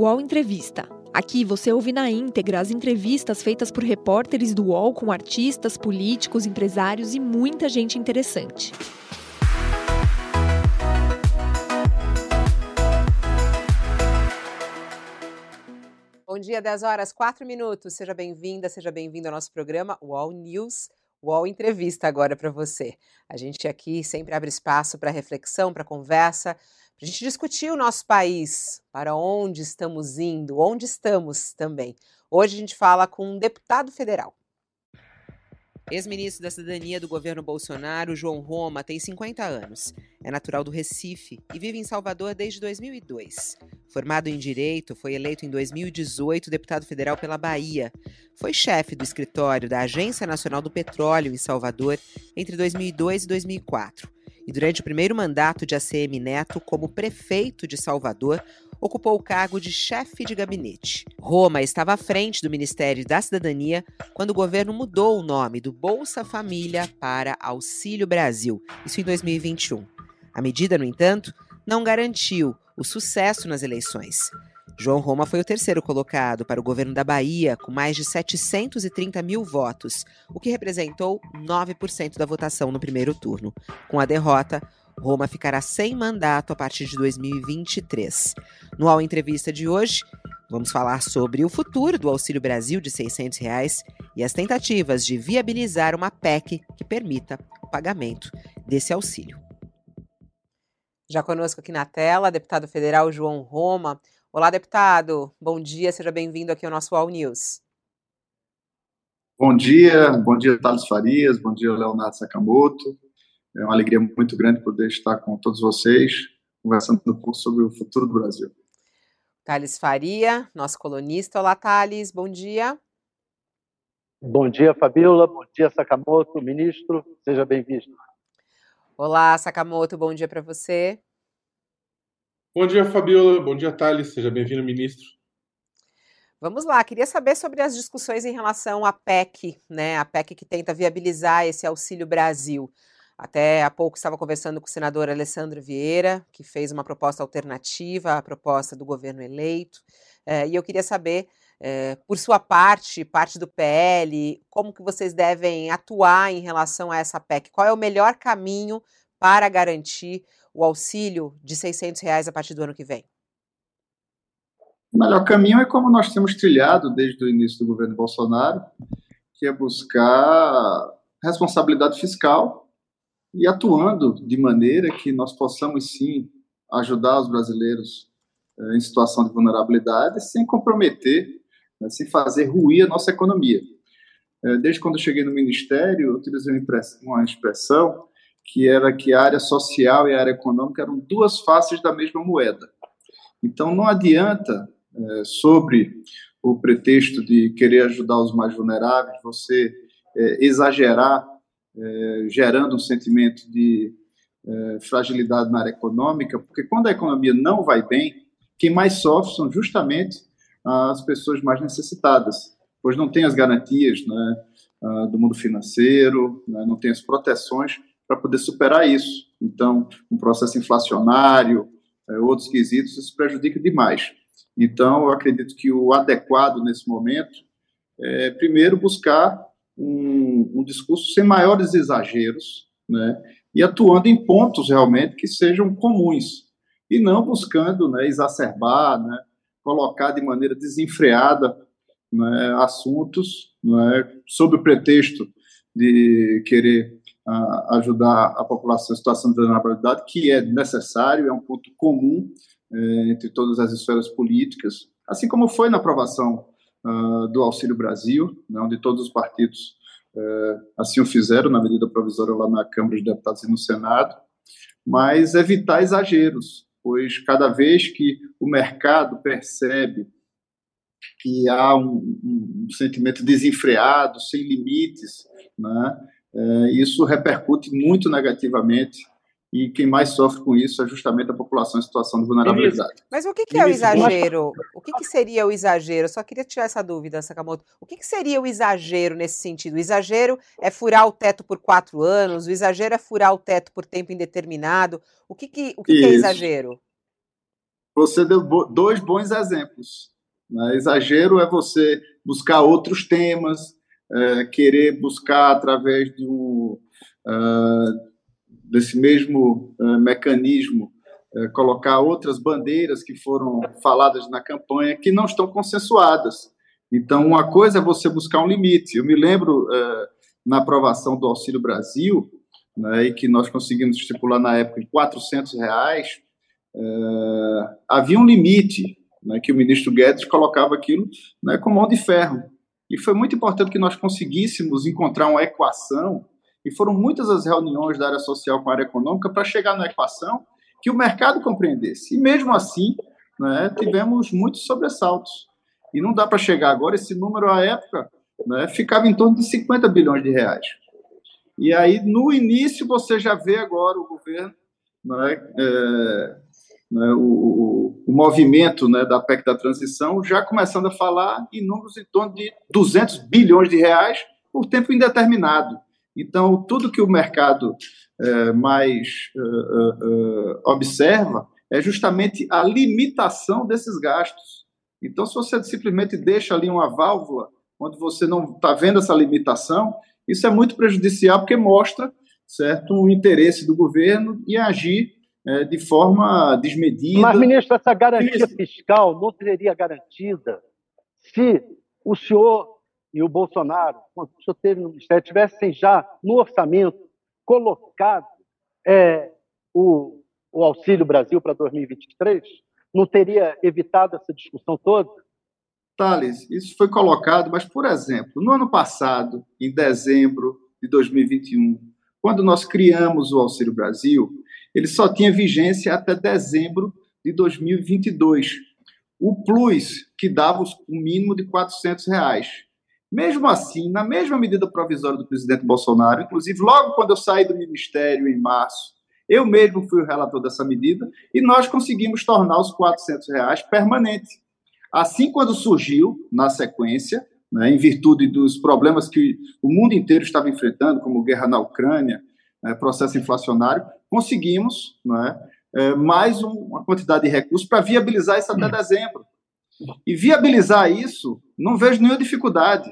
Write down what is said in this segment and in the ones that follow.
UOL Entrevista. Aqui você ouve na íntegra as entrevistas feitas por repórteres do UOL com artistas, políticos, empresários e muita gente interessante. Bom dia, 10 horas, 4 minutos. Seja bem-vinda, seja bem-vindo ao nosso programa UOL News. UOL Entrevista agora para você. A gente aqui sempre abre espaço para reflexão, para conversa, a gente discutir o nosso país, para onde estamos indo, onde estamos também. Hoje a gente fala com um deputado federal. Ex-ministro da Cidadania do governo Bolsonaro, João Roma, tem 50 anos. É natural do Recife e vive em Salvador desde 2002. Formado em Direito, foi eleito em 2018 deputado federal pela Bahia. Foi chefe do escritório da Agência Nacional do Petróleo em Salvador entre 2002 e 2004. E durante o primeiro mandato de ACM Neto como prefeito de Salvador, ocupou o cargo de chefe de gabinete. Roma estava à frente do Ministério da Cidadania quando o governo mudou o nome do Bolsa Família para Auxílio Brasil, isso em 2021. A medida, no entanto, não garantiu o sucesso nas eleições. João Roma foi o terceiro colocado para o governo da Bahia, com mais de 730 mil votos, o que representou 9% da votação no primeiro turno. Com a derrota, Roma ficará sem mandato a partir de 2023. No All Entrevista de hoje, vamos falar sobre o futuro do Auxílio Brasil de 600 reais e as tentativas de viabilizar uma PEC que permita o pagamento desse auxílio. Já conosco aqui na tela, deputado federal João Roma. Olá, deputado. Bom dia, seja bem-vindo aqui ao nosso All News. Bom dia, bom dia, Thales Farias, bom dia, Leonardo Sakamoto. É uma alegria muito grande poder estar com todos vocês, conversando um pouco sobre o futuro do Brasil. Thales Faria, nosso colunista. Olá, Thales, bom dia. Bom dia, Fabiola. Bom dia, Sakamoto, ministro. Seja bem-vindo. Olá, Sakamoto, bom dia para você. Bom dia, Fabiola. Bom dia, Thales. Seja bem-vindo, ministro. Vamos lá, queria saber sobre as discussões em relação à PEC, né? A PEC que tenta viabilizar esse Auxílio Brasil. Até há pouco estava conversando com o senador Alessandro Vieira, que fez uma proposta alternativa à proposta do governo eleito. É, e eu queria saber, é, por sua parte, parte do PL, como que vocês devem atuar em relação a essa PEC? Qual é o melhor caminho para garantir o auxílio de 600 reais a partir do ano que vem? O melhor caminho é como nós temos trilhado desde o início do governo Bolsonaro, que é buscar responsabilidade fiscal e atuando de maneira que nós possamos sim ajudar os brasileiros eh, em situação de vulnerabilidade sem comprometer, né, sem fazer ruir a nossa economia. Eh, desde quando eu cheguei no Ministério, eu utilizei uma expressão que era que a área social e a área econômica eram duas faces da mesma moeda. Então, não adianta, é, sobre o pretexto de querer ajudar os mais vulneráveis, você é, exagerar é, gerando um sentimento de é, fragilidade na área econômica, porque quando a economia não vai bem, quem mais sofre são justamente as pessoas mais necessitadas, pois não tem as garantias né, do mundo financeiro, né, não tem as proteções para poder superar isso. Então, um processo inflacionário, é, outros quesitos, isso prejudica demais. Então, eu acredito que o adequado nesse momento é, primeiro, buscar um, um discurso sem maiores exageros, né? E atuando em pontos realmente que sejam comuns e não buscando, né, exacerbar, né, colocar de maneira desenfreada né, assuntos, né, sob o pretexto de querer ajudar a população em situação de vulnerabilidade, que é necessário, é um ponto comum eh, entre todas as esferas políticas, assim como foi na aprovação uh, do Auxílio Brasil, né, onde todos os partidos uh, assim o fizeram na medida provisória lá na Câmara de Deputados e no Senado, mas evitar exageros, pois cada vez que o mercado percebe que há um, um sentimento desenfreado, sem limites, né, isso repercute muito negativamente e quem mais sofre com isso é justamente a população em situação de vulnerabilidade. Mas o que, que é o exagero? O que, que, seria o exagero? Eu só queria tirar essa dúvida, Sakamoto. O que, que, seria o exagero nesse sentido? O exagero é furar o teto por quatro anos? O exagero é furar o teto por tempo indeterminado? O que, que, o que, que é exagero? você deu dois bons exemplos. Né? Exagero é você buscar outros temas, é, querer buscar através de um, uh, desse mesmo uh, mecanismo uh, colocar outras bandeiras que foram faladas na campanha que não estão consensuadas. Então, uma coisa é você buscar um limite. Eu me lembro na aprovação do Auxílio Brasil, né, e que nós conseguimos estipular na época em 400 reais, havia um limite né, que o ministro Guedes colocava aquilo né, com mão de ferro. E foi muito importante que nós conseguíssemos encontrar uma equação, e foram muitas as reuniões da área social com a área econômica para chegar na equação que o mercado compreendesse. E mesmo assim, né, tivemos muitos sobressaltos. E não dá para chegar agora, esse número à época né, ficava em torno de 50 bilhões de reais. E aí, no início, você já vê agora o governo né, é, né, o, o, movimento né, da PEC da transição já começando a falar em números em torno de 200 bilhões de reais por tempo indeterminado. Então, tudo que o mercado é, mais é, é, observa é justamente a limitação desses gastos. Então, se você simplesmente deixa ali uma válvula onde você não está vendo essa limitação, isso é muito prejudicial porque mostra certo o interesse do governo em agir é, de forma desmedida. Mas, ministro, essa garantia Isso. fiscal não seria garantida se o senhor e o Bolsonaro, quando o senhor teve no Ministério, tivessem já no orçamento colocado é, o, o Auxílio Brasil para 2023? Não teria evitado essa discussão toda? Thales, isso foi colocado, mas, por exemplo, no ano passado, em dezembro de 2021, quando nós criamos o Auxílio Brasil, ele só tinha vigência até dezembro de 2022. O Plus, que dava o mínimo de 400 reais. Mesmo assim, na mesma medida provisória do presidente Bolsonaro, inclusive logo quando eu saí do ministério em março, eu mesmo fui o relator dessa medida e nós conseguimos tornar os 400 reais permanente. Assim, quando surgiu, na sequência, né, em virtude dos problemas que o mundo inteiro estava enfrentando, como guerra na Ucrânia, né, processo inflacionário, conseguimos né, é, mais um, uma quantidade de recursos para viabilizar isso até dezembro. E viabilizar isso, não vejo nenhuma dificuldade.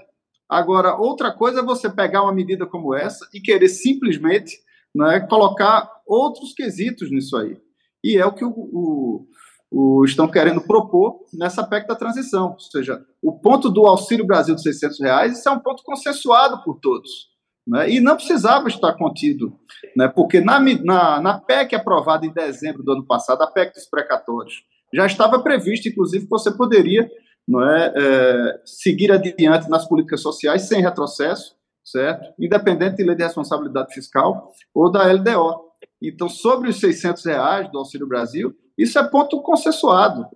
Agora, outra coisa é você pegar uma medida como essa e querer simplesmente né, colocar outros quesitos nisso aí. E é o que o, o, o, estão querendo propor nessa PEC da transição. Ou seja, o ponto do Auxílio Brasil de 600 reais, isso é um ponto consensuado por todos. Né? E não precisava estar contido, né? porque na, na, na PEC aprovada em dezembro do ano passado, a PEC dos precatórios, já estava previsto, inclusive, que você poderia não é, é, seguir adiante nas políticas sociais sem retrocesso, certo? Independente de lei de responsabilidade fiscal ou da LDO. Então, sobre os 600 reais do Auxílio Brasil, isso é ponto consensuado.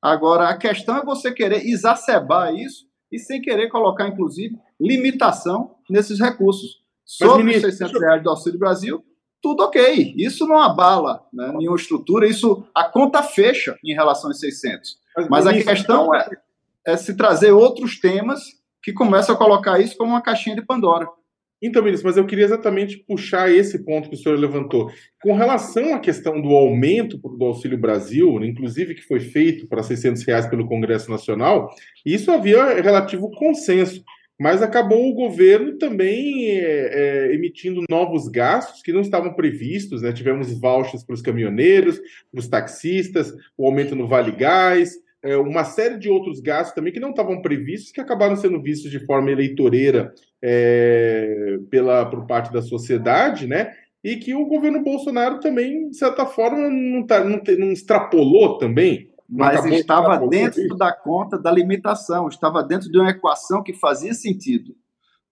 Agora, a questão é você querer exacerbar isso e sem querer colocar, inclusive, limitação nesses recursos. Sobre ministro, os 600 reais do Auxílio Brasil, tudo ok. Isso não abala né, nenhuma estrutura, isso a conta fecha em relação aos 600. Mas, Mas a questão é, é se trazer outros temas que começam a colocar isso como uma caixinha de Pandora. Então, ministro, mas eu queria exatamente puxar esse ponto que o senhor levantou. Com relação à questão do aumento do Auxílio Brasil, inclusive que foi feito para 600 reais pelo Congresso Nacional, isso havia relativo consenso mas acabou o governo também é, é, emitindo novos gastos que não estavam previstos. Né? Tivemos vouchers para os caminhoneiros, para os taxistas, o aumento no Vale Gás, é, uma série de outros gastos também que não estavam previstos, que acabaram sendo vistos de forma eleitoreira é, pela, por parte da sociedade, né? E que o governo Bolsonaro também, de certa forma, não, tá, não, te, não extrapolou também mas estava dentro da conta da limitação, estava dentro de uma equação que fazia sentido.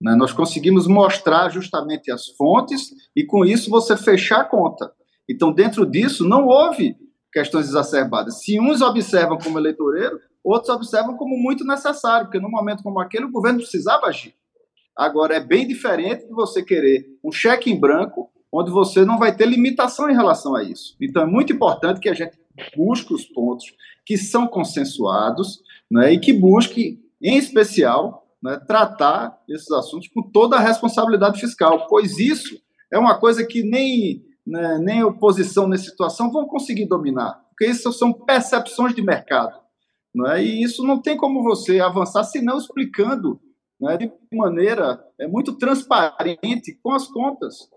Né? Nós conseguimos mostrar justamente as fontes e, com isso, você fechar a conta. Então, dentro disso, não houve questões exacerbadas. Se uns observam como eleitoreiro, outros observam como muito necessário, porque num momento como aquele, o governo precisava agir. Agora, é bem diferente de você querer um cheque em branco, onde você não vai ter limitação em relação a isso. Então, é muito importante que a gente busque os pontos que são consensuados né, e que busque, em especial, né, tratar esses assuntos com toda a responsabilidade fiscal, pois isso é uma coisa que nem, né, nem oposição nessa situação vão conseguir dominar. porque isso são percepções de mercado. Não é? E isso não tem como você avançar se não explicando né, de maneira é, muito transparente com as contas.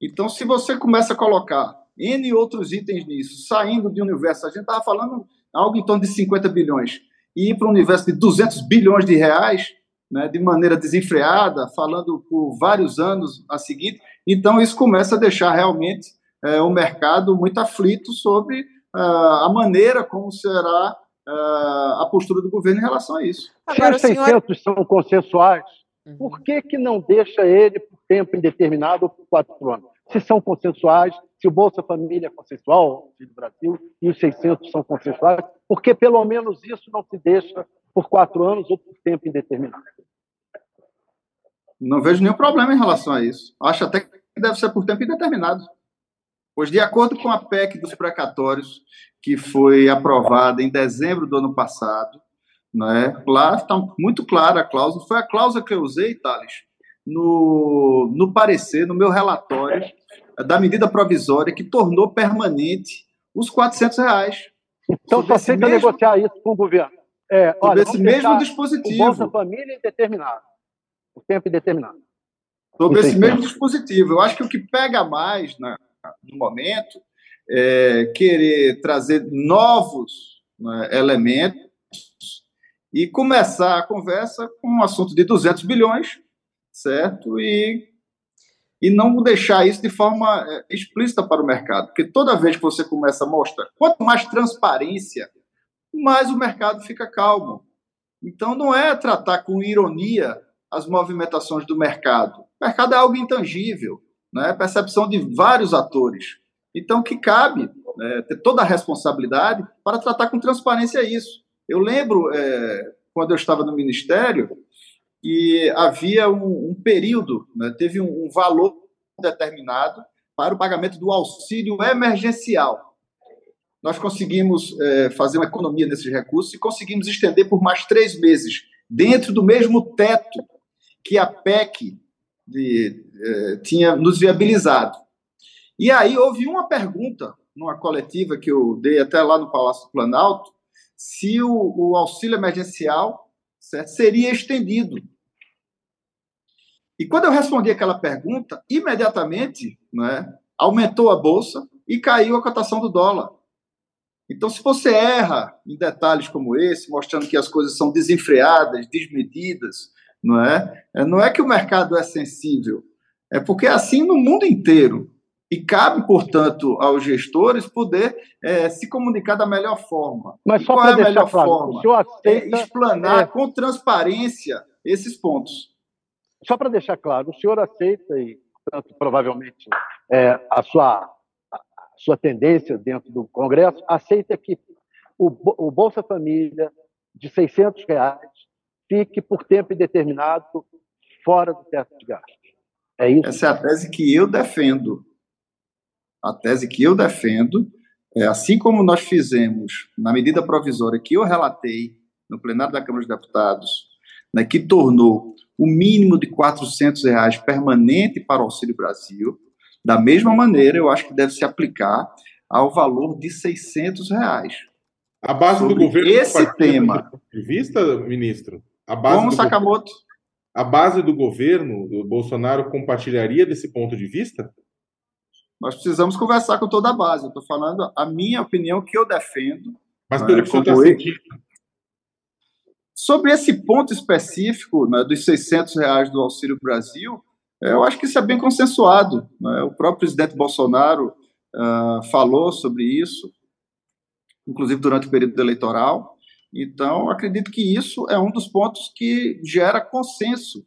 Então, se você começa a colocar N outros itens nisso, saindo de um universo, a gente estava falando algo em torno de 50 bilhões, e ir para um universo de 200 bilhões de reais, né, de maneira desenfreada, falando por vários anos a seguir, então isso começa a deixar realmente é, o mercado muito aflito sobre uh, a maneira como será uh, a postura do governo em relação a isso. Agora, Se os 600 senhor... são consensuais, uhum. por que, que não deixa ele por tempo indeterminado ou por quatro anos? Se são consensuais, se o Bolsa Família é consensual do Brasil e os 600 são consensuais, por que pelo menos isso não se deixa por quatro anos ou por tempo indeterminado? Não vejo nenhum problema em relação a isso. Acho até que deve ser por tempo indeterminado. Pois, de acordo com a PEC dos precatórios, que foi aprovada em dezembro do ano passado, né, lá está muito clara a cláusula, foi a cláusula que eu usei, Thales, no, no parecer, no meu relatório, da medida provisória que tornou permanente os 400 reais. Então, só tenta mesmo... negociar isso com o governo. É, olha, esse mesmo dispositivo. O Bolsa Família indeterminado. O tempo indeterminado. Sobre esse mesmo dispositivo. Eu acho que o que pega mais né, no momento é querer trazer novos né, elementos e começar a conversa com um assunto de 200 bilhões, certo? E, e não deixar isso de forma é, explícita para o mercado. Porque toda vez que você começa a mostrar, quanto mais transparência, mais o mercado fica calmo. Então, não é tratar com ironia as movimentações do mercado. O mercado é algo intangível né, percepção de vários atores. Então, que cabe né, ter toda a responsabilidade para tratar com transparência isso. Eu lembro, é, quando eu estava no Ministério, que havia um, um período, né, teve um, um, valor determinado para o pagamento do auxílio emergencial. Nós conseguimos é, fazer uma economia nesses recursos e conseguimos estender por mais três meses, dentro do mesmo teto que a PEC de, eh, tinha nos viabilizado. E aí houve uma pergunta numa coletiva que eu dei até lá no Palácio do Planalto, se o, o auxílio emergencial certo, seria estendido. E quando eu respondi aquela pergunta, imediatamente né, aumentou a bolsa e caiu a cotação do dólar. Então, se você erra em detalhes como esse, mostrando que as coisas são desenfreadas, desmedidas, não é? é? Não é que o mercado é sensível, é porque é assim no mundo inteiro. E cabe, portanto, aos gestores poder é, se comunicar da melhor forma. Mas só para é deixar claro, forma? o aceita... É explanar é... com transparência esses pontos. Só para deixar claro, o senhor aceita, e portanto, provavelmente é, a, sua, a sua tendência dentro do Congresso, aceita que o, o Bolsa Família de 600 reais fique por tempo indeterminado fora do teto de gastos. É isso? Essa é a tese que eu defendo. A tese que eu defendo, é, assim como nós fizemos na medida provisória que eu relatei no plenário da Câmara dos Deputados, né, que tornou o mínimo de 400 reais permanente para o Auxílio Brasil, da mesma maneira, eu acho que deve se aplicar ao valor de 600 reais. A base Sobre do governo esse tema de vista, ministro, a base Como Sakamoto? Governo, a base do governo do Bolsonaro compartilharia desse ponto de vista? Nós precisamos conversar com toda a base. Eu estou falando a minha opinião que eu defendo. Mas pelo né, que o senhor está sentindo. Sobre esse ponto específico né, dos 600 reais do Auxílio Brasil, eu acho que isso é bem consensuado. Né? O próprio presidente Bolsonaro uh, falou sobre isso, inclusive durante o período eleitoral. Então, acredito que isso é um dos pontos que gera consenso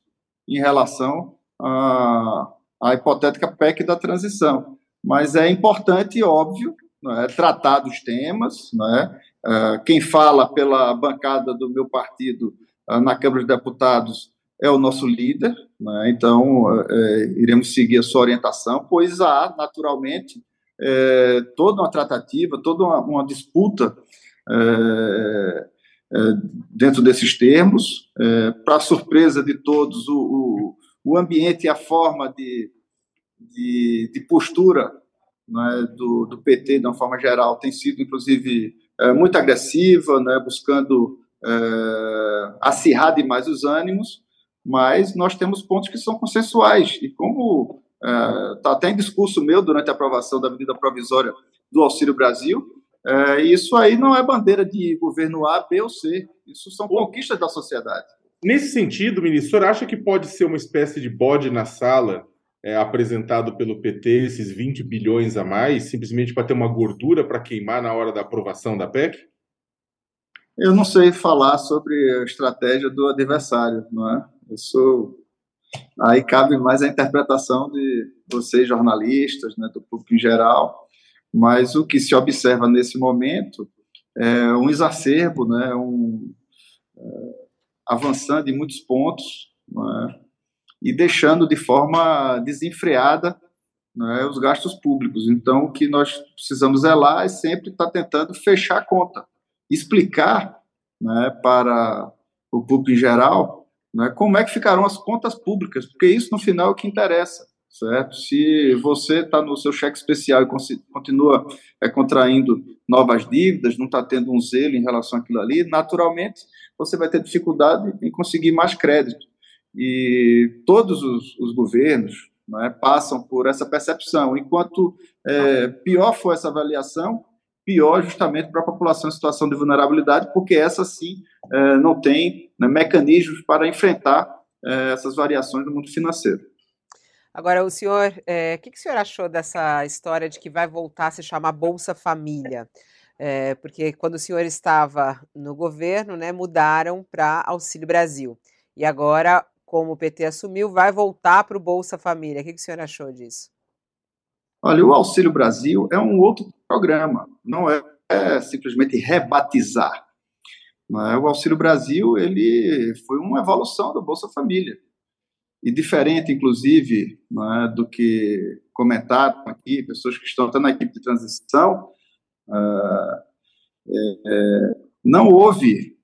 em relação à, à hipotética PEC da transição. Mas é importante, óbvio, é, tratar dos temas. É? É, quem fala pela bancada do meu partido é, na Câmara dos Deputados é o nosso líder, né? então é, iremos seguir a sua orientação, pois há, naturalmente, é, toda uma tratativa, toda uma, uma disputa é, dentro desses termos. Para surpresa de todos, o, o, o, ambiente e a forma de, de, de postura né, do, do, PT, de uma forma geral, tem sido, inclusive, é, muito agressiva, né, buscando é, acirrar demais os ânimos, mas nós temos pontos que são consensuais. E como está é, até em discurso meu durante a aprovação da medida provisória do Auxílio Brasil, é, isso aí não é bandeira de governo A, B ou C. Isso são conquistas da sociedade. Nesse sentido, ministro, o senhor acha que pode ser uma espécie de bode na sala é, apresentado pelo PT, esses 20 bilhões a mais, simplesmente para ter uma gordura para queimar na hora da aprovação da PEC? Eu não sei falar sobre a estratégia do adversário, não é? Isso aí cabe mais a interpretação de vocês jornalistas, né, do público em geral. Mas o que se observa nesse momento é um exacerbo, né, um é, avançando em muitos pontos, é? E deixando de forma desenfreada né, os gastos públicos. Então, o que nós precisamos é lá é sempre estar tentando fechar a conta, explicar né, para o público em geral né, como é que ficarão as contas públicas, porque isso no final é o que interessa, certo? Se você está no seu cheque especial e continua é, contraindo novas dívidas, não está tendo um zelo em relação àquilo ali, naturalmente você vai ter dificuldade em conseguir mais crédito. E todos os, os governos né, passam por essa percepção. Enquanto é, pior for essa avaliação, pior justamente para a população em situação de vulnerabilidade, porque essa sim é, não tem né, mecanismos para enfrentar é, essas variações do mundo financeiro. Agora, o senhor, é, o que, que o senhor achou dessa história de que vai voltar a se chamar Bolsa Família? É, porque quando o senhor estava no governo, né, mudaram para Auxílio Brasil. E agora como o PT assumiu, vai voltar para o Bolsa Família. O que, que o senhor achou disso? Olha, o Auxílio Brasil é um outro programa, não é, é simplesmente rebatizar. É? O Auxílio Brasil ele foi uma evolução do Bolsa Família. E diferente, inclusive, é, do que comentaram aqui, pessoas que estão até na equipe de transição, é, é, não houve,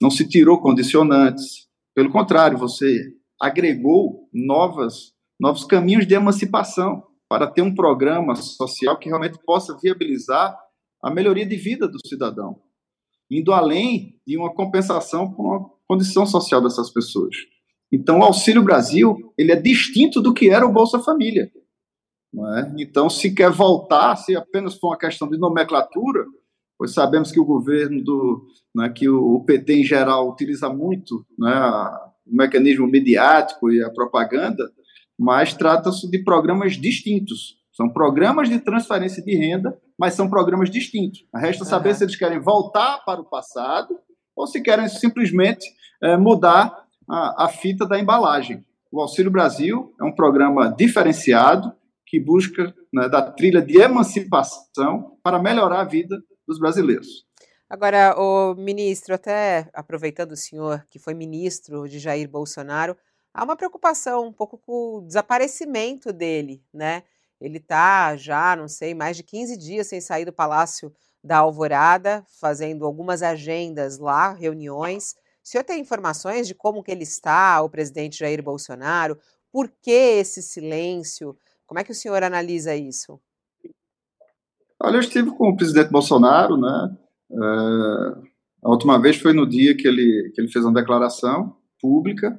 não se tirou condicionantes, pelo contrário, você agregou novas, novos caminhos de emancipação para ter um programa social que realmente possa viabilizar a melhoria de vida do cidadão, indo além de uma compensação com a condição social dessas pessoas. Então, o Auxílio Brasil ele é distinto do que era o Bolsa Família. É? Então, se quer voltar, se apenas for uma questão de nomenclatura, pois sabemos que o governo do, né, que o PT em geral utiliza muito né, o mecanismo mediático e a propaganda, mas trata-se de programas distintos. São programas de transferência de renda, mas são programas distintos. Resta saber uhum. se eles querem voltar para o passado ou se querem simplesmente é, mudar a, a fita da embalagem. O Auxílio Brasil é um programa diferenciado que busca né, da trilha de emancipação para melhorar a vida dos brasileiros. Agora, o ministro, até aproveitando o senhor que foi ministro de Jair Bolsonaro, há uma preocupação um pouco com o desaparecimento dele, né? Ele está já, não sei, mais de 15 dias sem sair do Palácio da Alvorada, fazendo algumas agendas lá, reuniões. O senhor tem informações de como que ele está, o presidente Jair Bolsonaro? Por que esse silêncio? Como é que o senhor analisa isso? Olha, eu estive com o presidente Bolsonaro, né? É, a última vez foi no dia que ele, que ele fez uma declaração pública,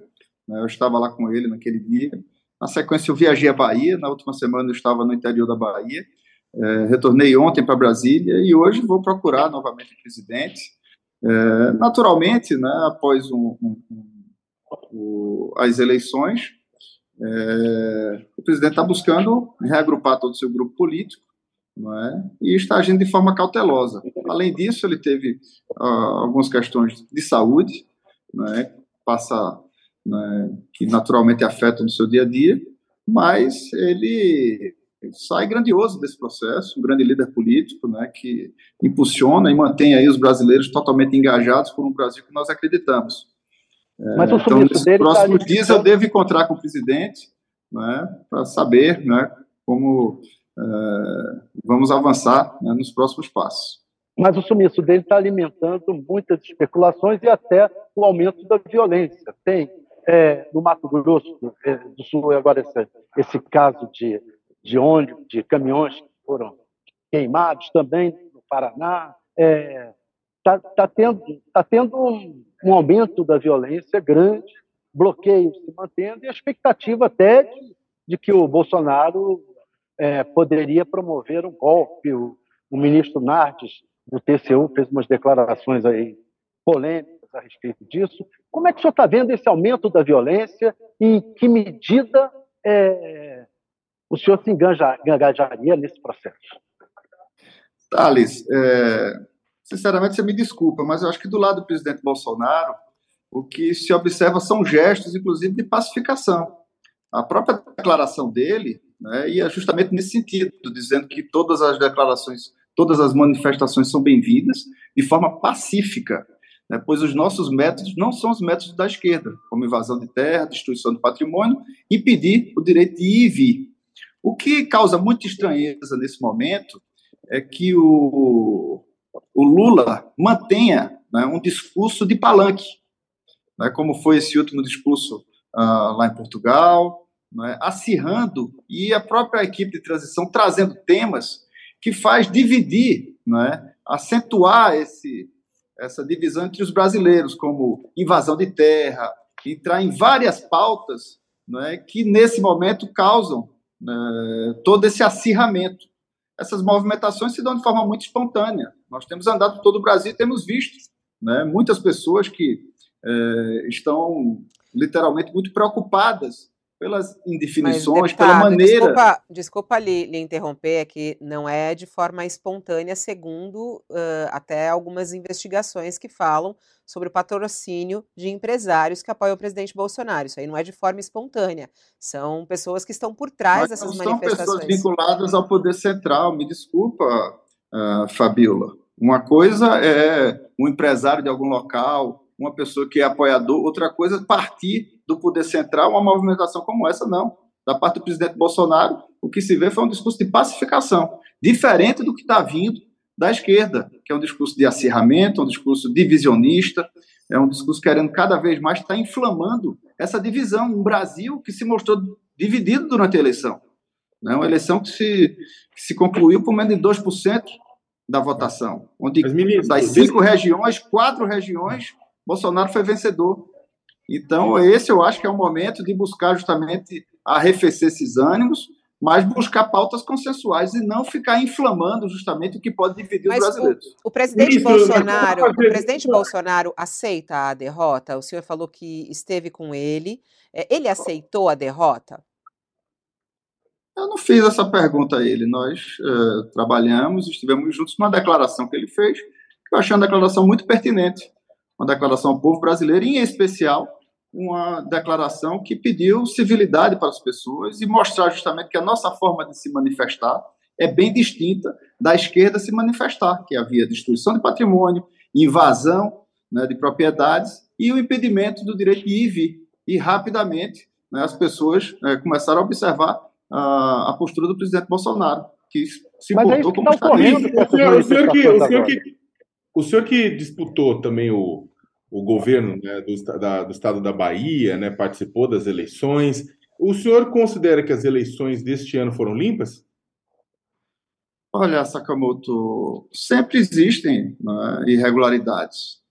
né? eu estava lá com ele naquele dia. Na sequência, eu viajei à Bahia, na última semana eu estava no interior da Bahia, é, retornei ontem para Brasília e hoje vou procurar novamente o presidente. É, naturalmente, né, após um, um, um, as eleições, o presidente está buscando reagrupar todo o seu grupo político é? e está agindo de forma cautelosa. Além disso, ele teve uh, algumas questões de saúde, é? passa, né, que naturalmente afetam no seu dia a dia, mas ele sai grandioso desse processo, um grande líder político, né, que impulsiona e mantém aí os brasileiros totalmente engajados por um Brasil que nós acreditamos. Mas o então, nos próximos tá dias eu devo encontrar com o presidente, né, para saber, né, como uh, vamos avançar né, nos próximos passos. Mas o sumiço dele está alimentando muitas especulações e até o aumento da violência. Tem é, no Mato Grosso é, do Sul agora esse, esse caso de de ônibus, de caminhões que foram queimados também no Paraná. Está é, tá, tá tendo, tá tendo um, um, aumento da violência grande, bloqueios se mantendo e a expectativa até de, de que o Bolsonaro é, poderia promover um golpe. O, o ministro Nardes, do TCU, fez umas declarações aí polêmicas a respeito disso. Como é que o senhor está vendo esse aumento da violência e em que medida é, o senhor se engajaria nesse processo? Thales, é, sinceramente, você me desculpa, mas eu acho que do lado do presidente Bolsonaro, o que se observa são gestos, inclusive, de pacificação. A própria declaração dele né, ia justamente nesse sentido, dizendo que todas as declarações, todas as manifestações são bem-vindas de forma pacífica, né, pois os nossos métodos não são os métodos da esquerda, como invasão de terra, destruição do patrimônio e pedir o direito de ir e vir. O que causa muita estranheza nesse momento é que o, o Lula mantenha né, um discurso de palanque, né, como foi esse último discurso uh, lá em Portugal, né, acirrando e a própria equipe de transição trazendo temas que faz dividir, né, acentuar esse, essa divisão entre os brasileiros, como invasão de terra, entrar em várias pautas né, que nesse momento causam né, todo esse acirramento. Essas movimentações se dão de forma muito espontânea. Nós temos andado por todo o Brasil e temos visto né, muitas pessoas que é, estão literalmente muito preocupadas pelas indefinições, Mas, deputado, pela maneira. Desculpa, desculpa lhe, lhe, interromper, é que não é de forma espontânea, segundo uh, até algumas investigações que falam sobre o patrocínio de empresários que apoiam o presidente Bolsonaro. Isso aí não é de forma espontânea. São pessoas que estão por trás Mas dessas não manifestações. São pessoas vinculadas ao poder central. Me desculpa, uh, Fabiola. Uma coisa é um empresário de algum local, uma pessoa que é apoiador, outra coisa é partir do poder central uma movimentação como essa, não. Da parte do presidente Bolsonaro, o que se vê foi um discurso de pacificação, diferente do que está vindo da esquerda, que é um discurso de acirramento, um discurso divisionista, é um discurso querendo cada vez mais estar tá inflamando essa divisão. Um Brasil que se mostrou dividido durante a eleição. Né? Uma eleição que se, que se concluiu por menos de 2% da votação, onde das cinco regiões, quatro regiões, Bolsonaro foi vencedor. Então, esse eu acho que é o momento de buscar justamente arrefecer esses ânimos, mas buscar pautas consensuais e não ficar inflamando justamente o que pode dividir mas os brasileiros. O, o presidente Bolsonaro, o presidente Bolsonaro aceita a derrota? O senhor falou que esteve com ele. É, ele aceitou a derrota? Eu não fiz essa pergunta a ele. Nós uh, trabalhamos, estivemos juntos numa declaração que ele fez, que eu achei uma declaração muito pertinente uma declaração ao povo brasileiro, em especial uma declaração que pediu civilidade para as pessoas e mostrar justamente que a nossa forma de se manifestar é bem distinta da esquerda se manifestar, que havia destruição de patrimônio, invasão né, de propriedades e o impedimento do direito de ir e vir. E rapidamente né, as pessoas né, começaram a observar uh, a postura do presidente Bolsonaro, que se Mas é como tá está. O senhor, o, senhor que, o, senhor que, o senhor que disputou também o, o governo né, do, da, do estado da Bahia, né, participou das eleições. O senhor considera que as eleições deste ano foram limpas? Olha, Sakamoto, sempre existem né, irregularidades.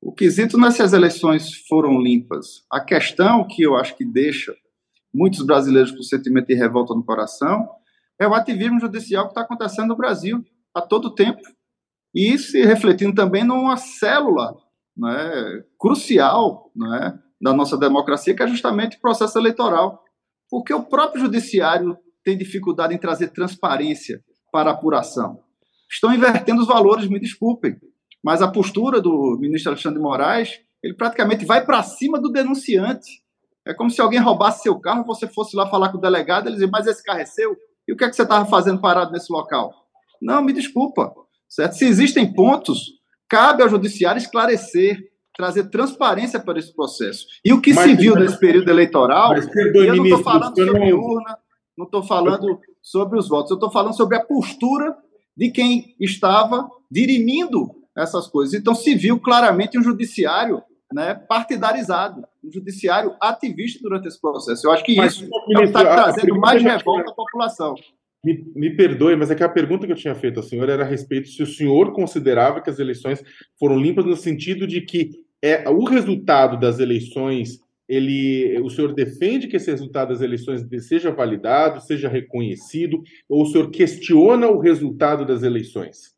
O quesito não é se as eleições foram limpas. A questão que eu acho que deixa muitos brasileiros com sentimento de revolta no coração é o ativismo judicial que está acontecendo no Brasil a todo tempo. E se refletindo também numa célula né, crucial né, da nossa democracia, que é justamente o processo eleitoral. Porque o próprio judiciário tem dificuldade em trazer transparência para apuração. Estão invertendo os valores, me desculpem, mas a postura do ministro Alexandre de Moraes, ele praticamente vai para cima do denunciante. É como se alguém roubasse seu carro, você fosse lá falar com o delegado, ele dizer, mas esse carro é seu? E o que é que você estava fazendo parado nesse local? Não, me desculpa. Certo? Se existem pontos Cabe ao judiciário esclarecer, trazer transparência para esse processo. E o que mas, se viu mas, nesse período eleitoral, mas, eu não estou falando sobre não... urna, não estou falando sobre os votos, eu estou falando sobre a postura de quem estava dirimindo essas coisas. Então, se viu claramente um judiciário né, partidarizado, um judiciário ativista durante esse processo. Eu acho que isso é o que está trazendo mais revolta à população. Me, me, perdoe, mas é que a pergunta que eu tinha feito ao senhor era a respeito se o senhor considerava que as eleições foram limpas no sentido de que é o resultado das eleições, ele, o senhor defende que esse resultado das eleições seja validado, seja reconhecido, ou o senhor questiona o resultado das eleições?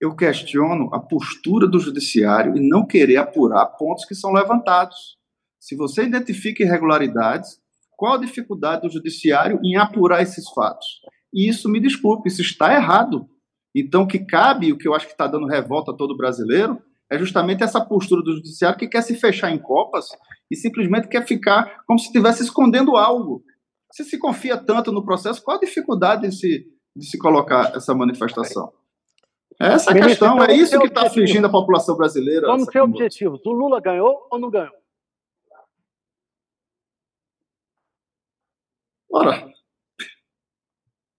Eu questiono a postura do judiciário e não querer apurar pontos que são levantados. Se você identifica irregularidades, qual a dificuldade do judiciário em apurar esses fatos? E isso, me desculpe, isso está errado. Então, o que cabe, o que eu acho que está dando revolta a todo brasileiro, é justamente essa postura do judiciário que quer se fechar em copas e simplesmente quer ficar como se estivesse escondendo algo. Se se confia tanto no processo, qual a dificuldade de se, de se colocar essa manifestação? Essa Ministro, questão, é isso que está afligindo a população brasileira. Vamos ter objetivos. O Lula ganhou ou não ganhou? Ora,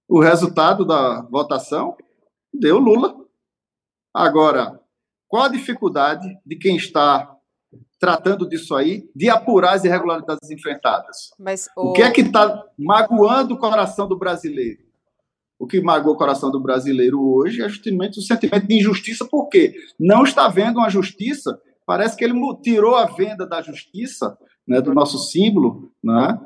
o resultado da votação deu Lula. Agora, qual a dificuldade de quem está tratando disso aí, de apurar as irregularidades enfrentadas? Mas, o... o que é que está magoando o coração do brasileiro? O que magoou o coração do brasileiro hoje é justamente o sentimento de injustiça, porque não está vendo uma justiça, parece que ele tirou a venda da justiça, né, do nosso símbolo, né,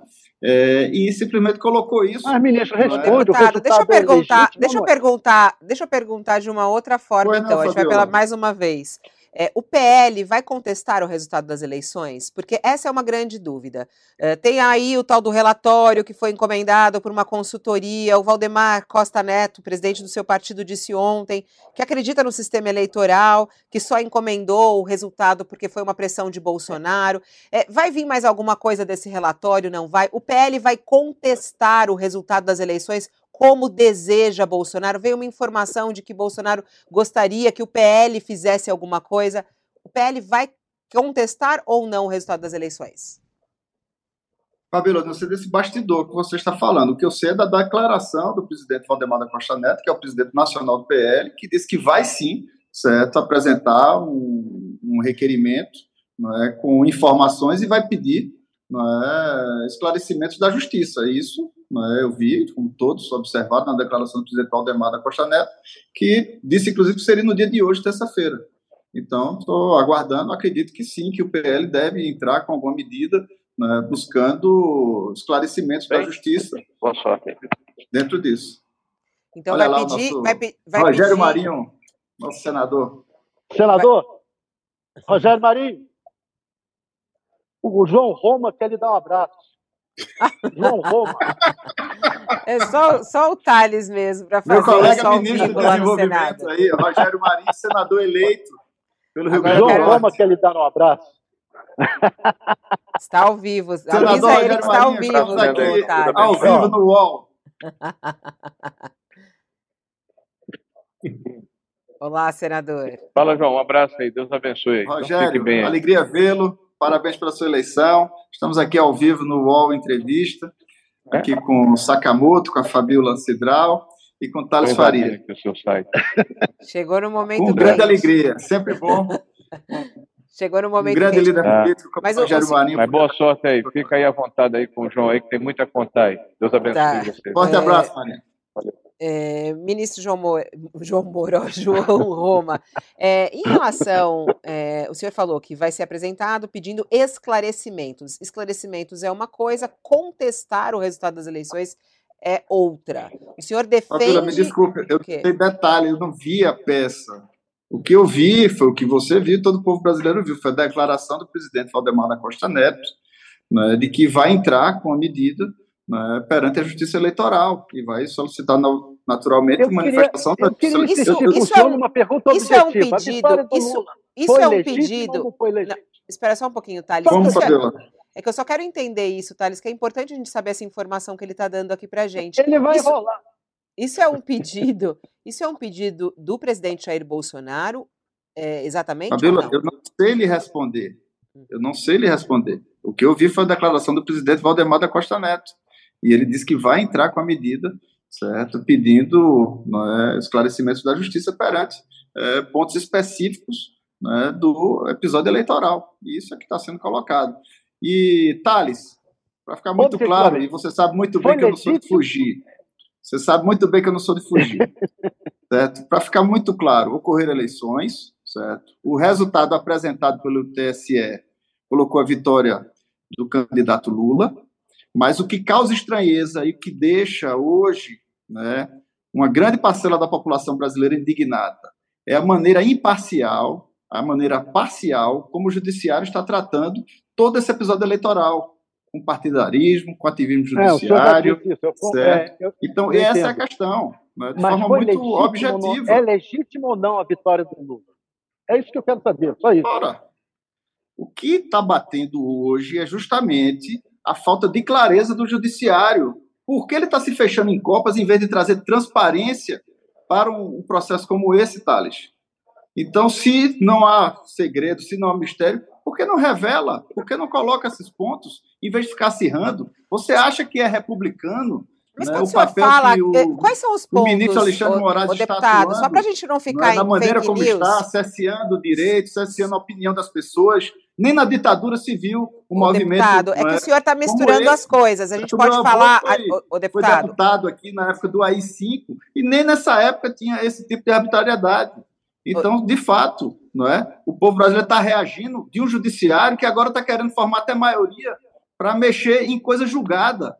é, e simplesmente colocou isso. Ah, ministro, responde. Deputado, deixa eu perguntar, deixa eu perguntar, deixa eu perguntar de uma outra forma, então. Não, a gente vai pela mais uma vez. É, o PL vai contestar o resultado das eleições? Porque essa é uma grande dúvida. É, tem aí o tal do relatório que foi encomendado por uma consultoria. O Valdemar Costa Neto, presidente do seu partido, disse ontem que acredita no sistema eleitoral, que só encomendou o resultado porque foi uma pressão de Bolsonaro. É, vai vir mais alguma coisa desse relatório? Não vai? O PL vai contestar o resultado das eleições? Como deseja Bolsonaro. Veio uma informação de que Bolsonaro gostaria que o PL fizesse alguma coisa. O PL vai contestar ou não o resultado das eleições? Fabíola, não sei desse bastidor que você está falando. O que eu sei é da declaração do presidente Valdemar da Costa Neto, que é o presidente nacional do PL, que disse que vai sim, certo, apresentar um, um requerimento é, com informações e vai pedir é, esclarecimentos da justiça. Isso né, eu vi, como todos observaram na declaração do presidente Valdemar da Costa Neto, que disse, inclusive, que seria no dia de hoje, terça-feira. Então, estou aguardando, acredito que sim, que o PL deve entrar com alguma medida, né, buscando esclarecimentos Bem, da justiça boa sorte. dentro disso. Então, Olha vai, pedir, nosso... vai, vai Rogério pedir... Marinho, nosso senador. Senador, vai... Rogério Marinho, o João Roma quer lhe dar um abraço. João Roma. É só, só o Thales mesmo para fazer Meu colega ministro do Desenvolvimento aí, Rogério Marinho, senador eleito pelo Rio Grande do Sul. João Roma quer lhe dar um abraço. Está ao vivo. Senador Avisa ele que está ao vivo. Aqui, ao vivo no UOL. Olá, senador. Fala, João. Um abraço aí. Deus abençoe. Rogério, então, alegria vê-lo parabéns pela sua eleição. Estamos aqui ao vivo no UOL Entrevista, aqui com o Sakamoto, com a Fabiola Cidral e com o Thales Faria. Chegou no momento Com grande alegria, sempre bom. Chegou no momento um grande líder ah. político, como mas, o Rogério Marinho. Mas boa sorte aí, fica aí à vontade aí com o João aí, que tem muita conta aí. Deus abençoe tá. você. Forte é... abraço, Marinho. Valeu. É, ministro João, Mo, João Moro, João Roma, é, em relação, é, o senhor falou que vai ser apresentado pedindo esclarecimentos. Esclarecimentos é uma coisa, contestar o resultado das eleições é outra. O senhor defende. Fabíola, me desculpe, eu tenho detalhe, eu não vi a peça. O que eu vi foi o que você viu, todo o povo brasileiro viu, foi a declaração do presidente Valdemar da Costa Neto, né, de que vai entrar com a medida né, perante a Justiça Eleitoral, que vai solicitar naturalmente eu manifestação queria, da Justiça Eleitoral. Isso, isso, é um, uma pergunta isso é um pedido. Isso, isso é um pedido. Não, espera só um pouquinho, Thales. Vamos fazer É que eu só quero entender isso, Thales, que é importante a gente saber essa informação que ele está dando aqui para gente. Ele vai isso, rolar. Isso é um pedido. Isso é um pedido do presidente Jair Bolsonaro, é, exatamente? Fabíola, não? eu não sei lhe responder. Eu não sei lhe responder. O que eu vi foi a declaração do presidente Valdemar da Costa Neto e ele diz que vai entrar com a medida, certo, pedindo né, esclarecimentos da justiça perante é, pontos específicos né, do episódio eleitoral. E isso é que está sendo colocado. E, Thales, para ficar muito claro, e você sabe muito bem que eu não sou de fugir, Você sabe muito bem que eu não sou de fugir. certo? Para ficar muito claro, ocorreram eleições, certo? O resultado apresentado pelo TSE colocou a vitória do candidato Lula, mas o que causa estranheza e que deixa hoje né, uma grande parcela da população brasileira indignada é a maneira imparcial, a maneira parcial como o judiciário está tratando todo esse episódio eleitoral, com partidarismo, com ativismo é, judiciário. É, certo? É, eu, então, eu essa é a questão, né, de Mas forma muito objetiva. Não, é legítimo ou não a vitória do Lula? É isso que eu quero saber, só isso. Ora, o que está batendo hoje é justamente a falta de clareza do judiciário. Por que ele está se fechando em copas em vez de trazer transparência para um processo como esse, Thales? Então, se não há segredo, se não há mistério, por que não revela? Por que não coloca esses pontos, em vez de ficar acirrando? Você acha que é republicano mas né, quando o, senhor fala, o, eh, quais são os pontos, o ministro Alexandre Moraes o, o deputado, atuando, só para a gente não ficar né, da maneira como news. está, cesseando o direito, cesseando a opinião das pessoas, nem na ditadura civil o, o movimento. Deputado, é que o senhor está misturando as coisas. A gente pode falar, foi, o, o, deputado. Foi deputado aqui na época do AI-5 e nem nessa época tinha esse tipo de arbitrariedade. Então, de fato, não é? O povo brasileiro está reagindo de um judiciário que agora está querendo formar até maioria para mexer em coisa julgada.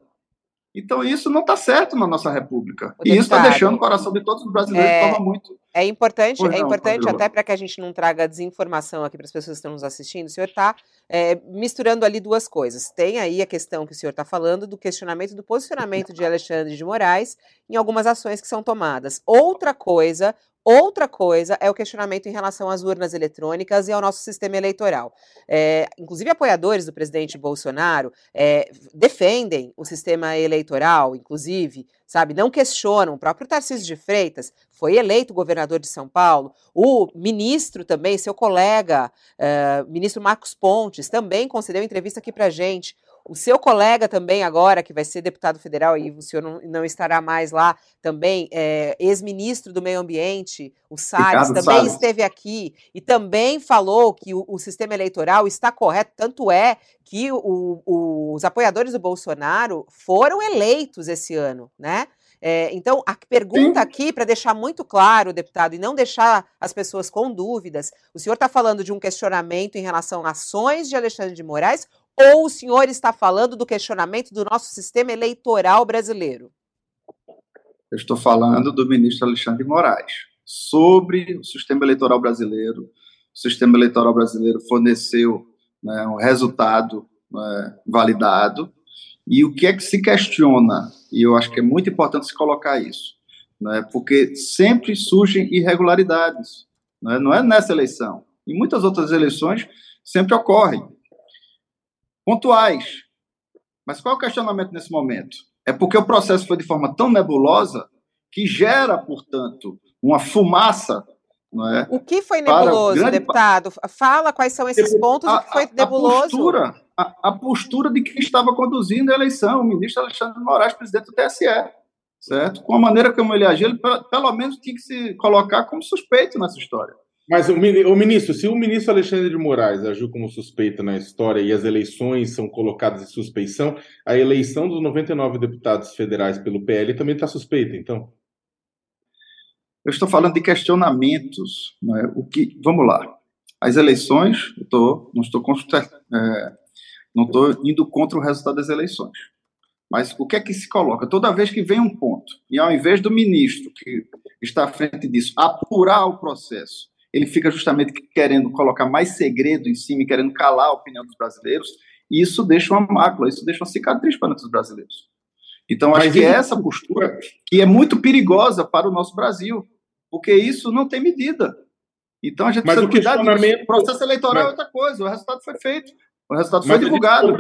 Então, isso não está certo na nossa República. O e isso está deixando o coração de todos os brasileiros é, de forma muito. É importante, é importante até para que a gente não traga desinformação aqui para as pessoas que estão nos assistindo. O senhor está é, misturando ali duas coisas. Tem aí a questão que o senhor está falando do questionamento do posicionamento de Alexandre de Moraes em algumas ações que são tomadas. Outra coisa, Outra coisa é o questionamento em relação às urnas eletrônicas e ao nosso sistema eleitoral. É, inclusive, apoiadores do presidente Bolsonaro é, defendem o sistema eleitoral, inclusive, sabe, não questionam. O próprio Tarcísio de Freitas foi eleito governador de São Paulo. O ministro também, seu colega, é, ministro Marcos Pontes, também concedeu entrevista aqui para gente. O seu colega também agora, que vai ser deputado federal, e o senhor não, não estará mais lá, também, é, ex-ministro do Meio Ambiente, o Salles, também Salles. esteve aqui e também falou que o, o, sistema eleitoral está correto, tanto é que o, o, os apoiadores do Bolsonaro foram eleitos esse ano, né? É, então, a pergunta Sim. aqui, para deixar muito claro, deputado, e não deixar as pessoas com dúvidas, o senhor está falando de um questionamento em relação a ações de Alexandre de Moraes ou o senhor está falando do questionamento do nosso sistema eleitoral brasileiro? Eu estou falando do ministro Alexandre Moraes sobre o sistema eleitoral brasileiro. O sistema eleitoral brasileiro forneceu né, um resultado né, validado. E o que é que se questiona? E eu acho que é muito importante se colocar isso, né, porque sempre surgem irregularidades. Né, não é nessa eleição. Em muitas outras eleições sempre ocorrem pontuais. Mas qual é o questionamento nesse momento? É porque o processo foi de forma tão nebulosa que gera, portanto, uma fumaça. Não é? O que foi nebuloso, grande... deputado? Fala quais são esses pontos, a, o que foi nebuloso. A postura, a, a, postura de quem estava conduzindo a eleição, o ministro Alexandre Moraes, presidente do TSE. Certo? Com a maneira como ele agiu, ele pelo menos tinha que se colocar como suspeito nessa história. Mas o, ministro, se o ministro Alexandre de Moraes agiu como suspeito na história e as eleições são colocadas em suspeição, a eleição dos 99 deputados federais pelo PL também está suspeita, então? Eu estou falando de questionamentos. É? O que, vamos lá. As eleições, eu tô, não estou é, não estou indo contra o resultado das eleições. Mas o que é que se coloca? Toda vez que vem um ponto, e ao invés do ministro que está à frente disso apurar o processo ele fica justamente querendo colocar mais segredo em cima e querendo calar a opinião dos brasileiros, e isso deixa uma mácula, isso deixa uma cicatriz para os brasileiros. Então, acho Mas que é essa postura que é muito perigosa para o nosso Brasil, porque isso não tem medida. Então, a gente Mas precisa cuidar disso. O processo eleitoral é Mas... é outra coisa, o resultado foi feito. O resultado foi mas divulgado.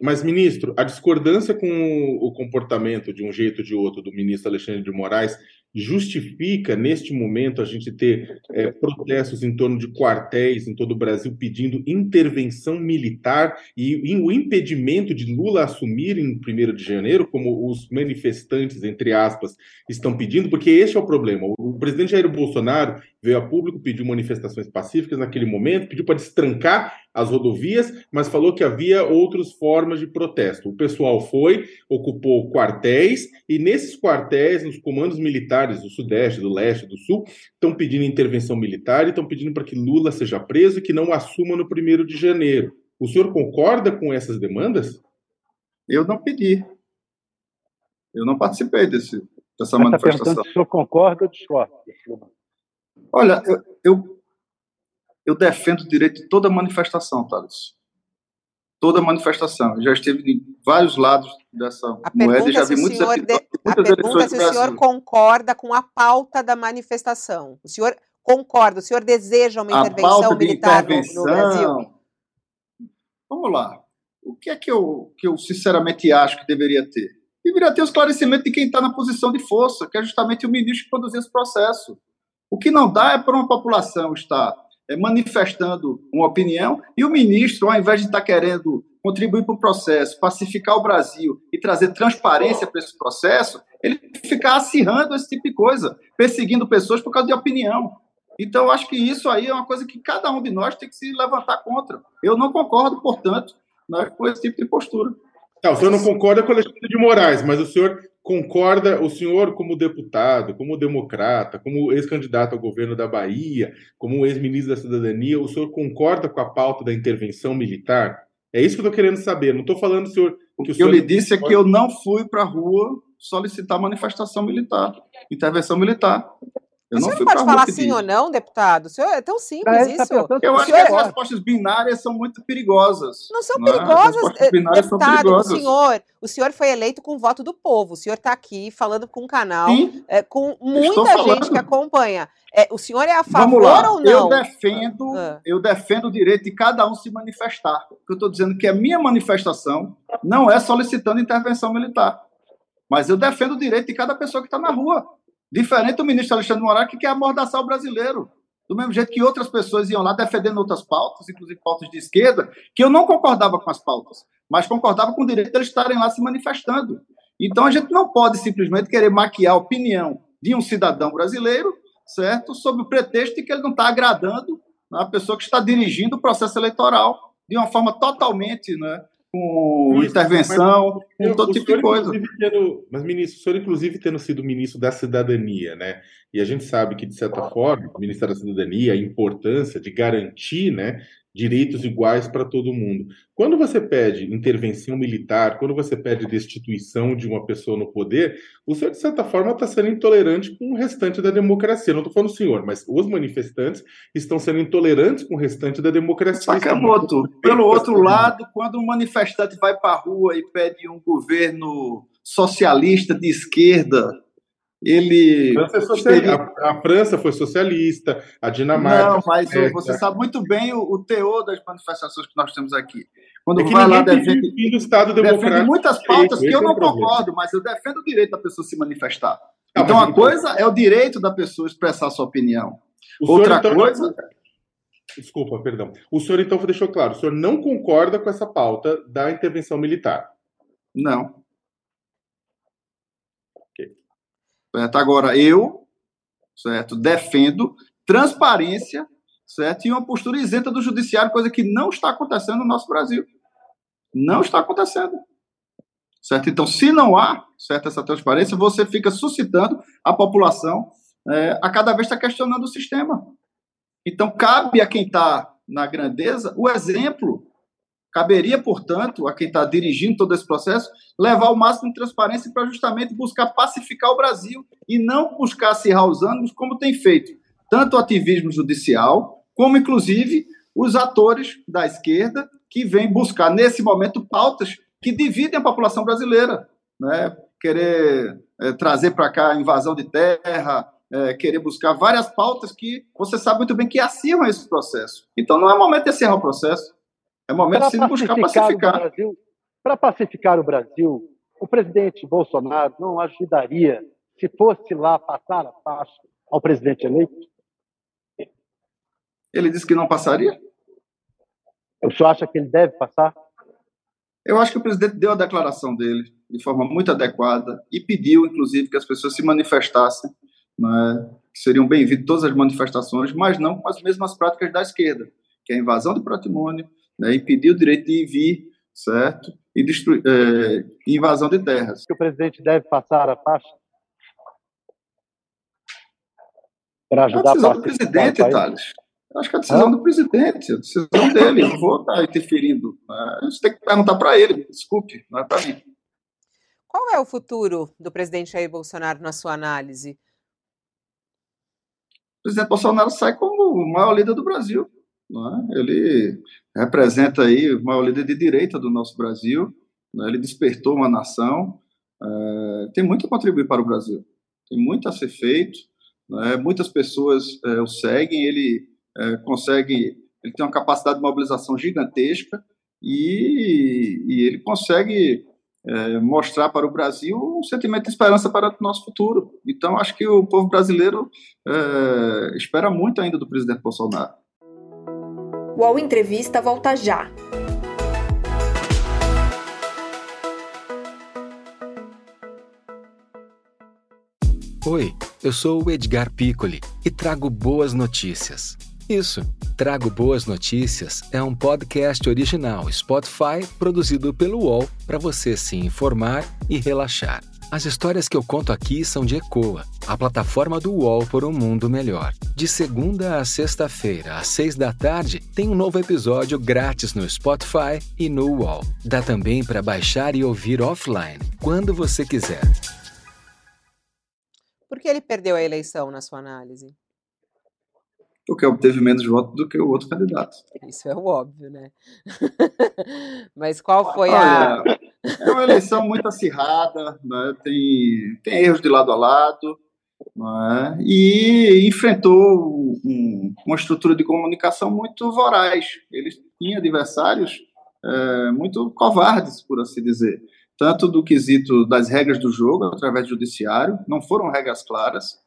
Mas, ministro, a discordância com o comportamento de um jeito ou de outro do ministro Alexandre de Moraes justifica, neste momento, a gente ter é, protestos em torno de quartéis em todo o Brasil pedindo intervenção militar e, e, o impedimento de Lula assumir em 1 de janeiro, como os manifestantes, entre aspas, estão pedindo, porque este é o problema. O, presidente Jair Bolsonaro veio a público, pediu manifestações pacíficas naquele momento, pediu para destrancar as rodovias, mas falou que havia outras formas de protesto. O pessoal foi, ocupou quartéis, e nesses quartéis, nos comandos militares do Sudeste, do Leste, do Sul, estão pedindo intervenção militar e estão pedindo para que Lula seja preso e que não assuma no primeiro de janeiro. O senhor concorda com essas demandas? Eu não pedi. Eu não participei desse, dessa tá manifestação. Tá se o senhor concorda ou discorda? Olha, eu, eu, eu, defendo o direito de toda manifestação, Thales. Toda manifestação. Eu já estive em vários lados dessa a moeda e já vi muitos de, de, A pergunta é se o senhor concorda com a pauta da manifestação. O senhor concorda, o senhor deseja uma intervenção militar intervenção, no, no Brasil? Vamos lá. O que é que eu, que eu sinceramente acho que deveria ter? Deveria ter o esclarecimento de quem está na posição de força, que é justamente o ministro que conduz esse processo. O que não dá é para uma população estar é, manifestando uma opinião e o ministro, ao invés de estar querendo contribuir para o processo, pacificar o Brasil e trazer transparência para esse processo, ele ficar acirrando esse tipo de coisa, perseguindo pessoas por causa de opinião. Então, acho que isso aí é uma coisa que cada um de nós tem que se levantar contra. Eu não concordo, portanto, né, com esse tipo de postura. Tá, o senhor não concorda com o Alexandre de Moraes, mas o senhor concorda, o senhor, como deputado, como democrata, como ex-candidato ao governo da Bahia, como ex-ministro da Cidadania, o senhor concorda com a pauta da intervenção militar? É isso que eu estou querendo saber. Não estou falando, senhor. Que o que eu lhe disse é que eu não fui para a rua solicitar manifestação militar, intervenção militar. Eu não o senhor pode falar sim ou não, deputado? O senhor, é tão simples é, isso. Tá eu acho que as respostas binárias são muito perigosas. Não são não é? perigosas, é? deputado. São perigosas. O senhor, o senhor foi eleito com o voto do povo. O senhor está aqui falando com um canal, é, com muita gente que acompanha. É, o senhor é a favor ou não? Eu defendo, ah. eu defendo o direito de cada um se manifestar. Eu estou dizendo que a minha manifestação não é solicitando intervenção militar. Mas eu defendo o direito de cada pessoa que está na rua. Diferente do ministro Alexandre de Moraes, que quer amordaçar o brasileiro. Do mesmo jeito que outras pessoas iam lá defendendo outras pautas, inclusive pautas de esquerda, que eu não concordava com as pautas, mas concordava com o direito de eles estarem lá se manifestando. Então a gente não pode simplesmente querer maquiar a opinião de um cidadão brasileiro, certo? Sob o pretexto de que ele não está agradando a pessoa que está dirigindo o processo eleitoral de uma forma totalmente né, com Isso, intervenção, mas, com todo tipo de coisa. Tendo, mas, ministro, o senhor, inclusive, tendo sido ministro da cidadania, né? E a gente sabe que, de certa forma, o Ministério da Cidadania, a importância de garantir né, direitos iguais para todo mundo. Quando você pede intervenção militar, quando você pede destituição de uma pessoa no poder, o senhor, de certa forma, está sendo intolerante com o restante da democracia. Não estou falando o senhor, mas os manifestantes estão sendo intolerantes com o restante da democracia. Sakamoto, pelo outro lado, quando um manifestante vai para a rua e pede um governo socialista de esquerda, ele. A França, é a, França foi socialista, a Dinamarca. Não, mas é, você sabe muito bem o, o, teor das manifestações que nós temos aqui. Quando é vai lá, defende, do Estado defende muitas pautas que eu não concordo, mas eu defendo o direito da pessoa se manifestar. Ah, então, uma coisa é o direito da pessoa expressar sua opinião. Outra senhor, então, coisa. Desculpa, perdão. O senhor, então, deixou claro: o senhor não concorda com essa pauta da intervenção militar? Não. Certo? Agora, eu certo, defendo transparência certo? e uma postura isenta do judiciário, coisa que não está acontecendo no nosso Brasil. Não está acontecendo. Certo? Então, se não há certo, essa transparência, você fica suscitando a população é, a cada vez está questionando o sistema. Então, cabe a quem está na grandeza o exemplo Caberia, portanto, a quem está dirigindo todo esse processo, levar o máximo de transparência para justamente buscar pacificar o Brasil e não buscar acirrar os ânimos, como tem feito tanto o ativismo judicial, como inclusive os atores da esquerda que vêm buscar, nesse momento, pautas que dividem a população brasileira. Né? Querer é, trazer para cá invasão de terra, é, querer buscar várias pautas que você sabe muito bem que acirram esse processo. Então, não é momento de acirrar o processo. É momento de buscar pacificar. Para pacificar o Brasil, o presidente Bolsonaro não ajudaria se fosse lá passar a faixa ao presidente eleito? Ele disse que não passaria? O senhor acha que ele deve passar? Eu acho que o presidente deu a declaração dele de forma muito adequada e pediu, inclusive, que as pessoas se manifestassem né, que seriam bem-vindos todas as manifestações, mas não com as mesmas práticas da esquerda, que é a invasão de patrimônio, né, impedir o direito de ir vir, certo? E destruir, é, invasão de terras. Que o presidente deve passar a faixa para ajudar é a decisão do presidente, Thales. Acho que é a decisão do presidente, a decisão dele. Eu não vou estar interferindo. Né? Você tem que perguntar para ele, desculpe, não é para mim. Qual é o futuro do presidente Jair Bolsonaro na sua análise? O presidente Bolsonaro sai como o maior líder do Brasil. É? Ele representa aí o maior líder de direita do nosso Brasil. Né? Ele despertou uma nação. É, tem muito a contribuir para o Brasil. Tem muito a ser feito. Né? Muitas pessoas é, o seguem. Ele é, consegue, ele tem uma capacidade de mobilização gigantesca e, e ele consegue é, mostrar para o Brasil um sentimento de esperança para o nosso futuro. Então, acho que o povo brasileiro é, espera muito ainda do presidente Bolsonaro. O UOL Entrevista volta já. Oi, eu sou o Edgar Piccoli e trago boas notícias. Isso, Trago Boas Notícias é um podcast original Spotify produzido pelo UOL para você se informar e relaxar. As histórias que eu conto aqui são de Ecoa, a plataforma do UOL por um mundo melhor. De segunda a sexta-feira, às seis da tarde, tem um novo episódio grátis no Spotify e no UOL. Dá também para baixar e ouvir offline, quando você quiser. Por que ele perdeu a eleição, na sua análise? porque obteve menos votos do que o outro candidato. Isso é o óbvio, né? Mas qual foi Olha, a. É uma eleição muito acirrada, né? tem, tem erros de lado a lado, né? e enfrentou um, uma estrutura de comunicação muito voraz. Ele tinha adversários é, muito covardes, por assim dizer. Tanto do quesito das regras do jogo, através do judiciário, não foram regras claras,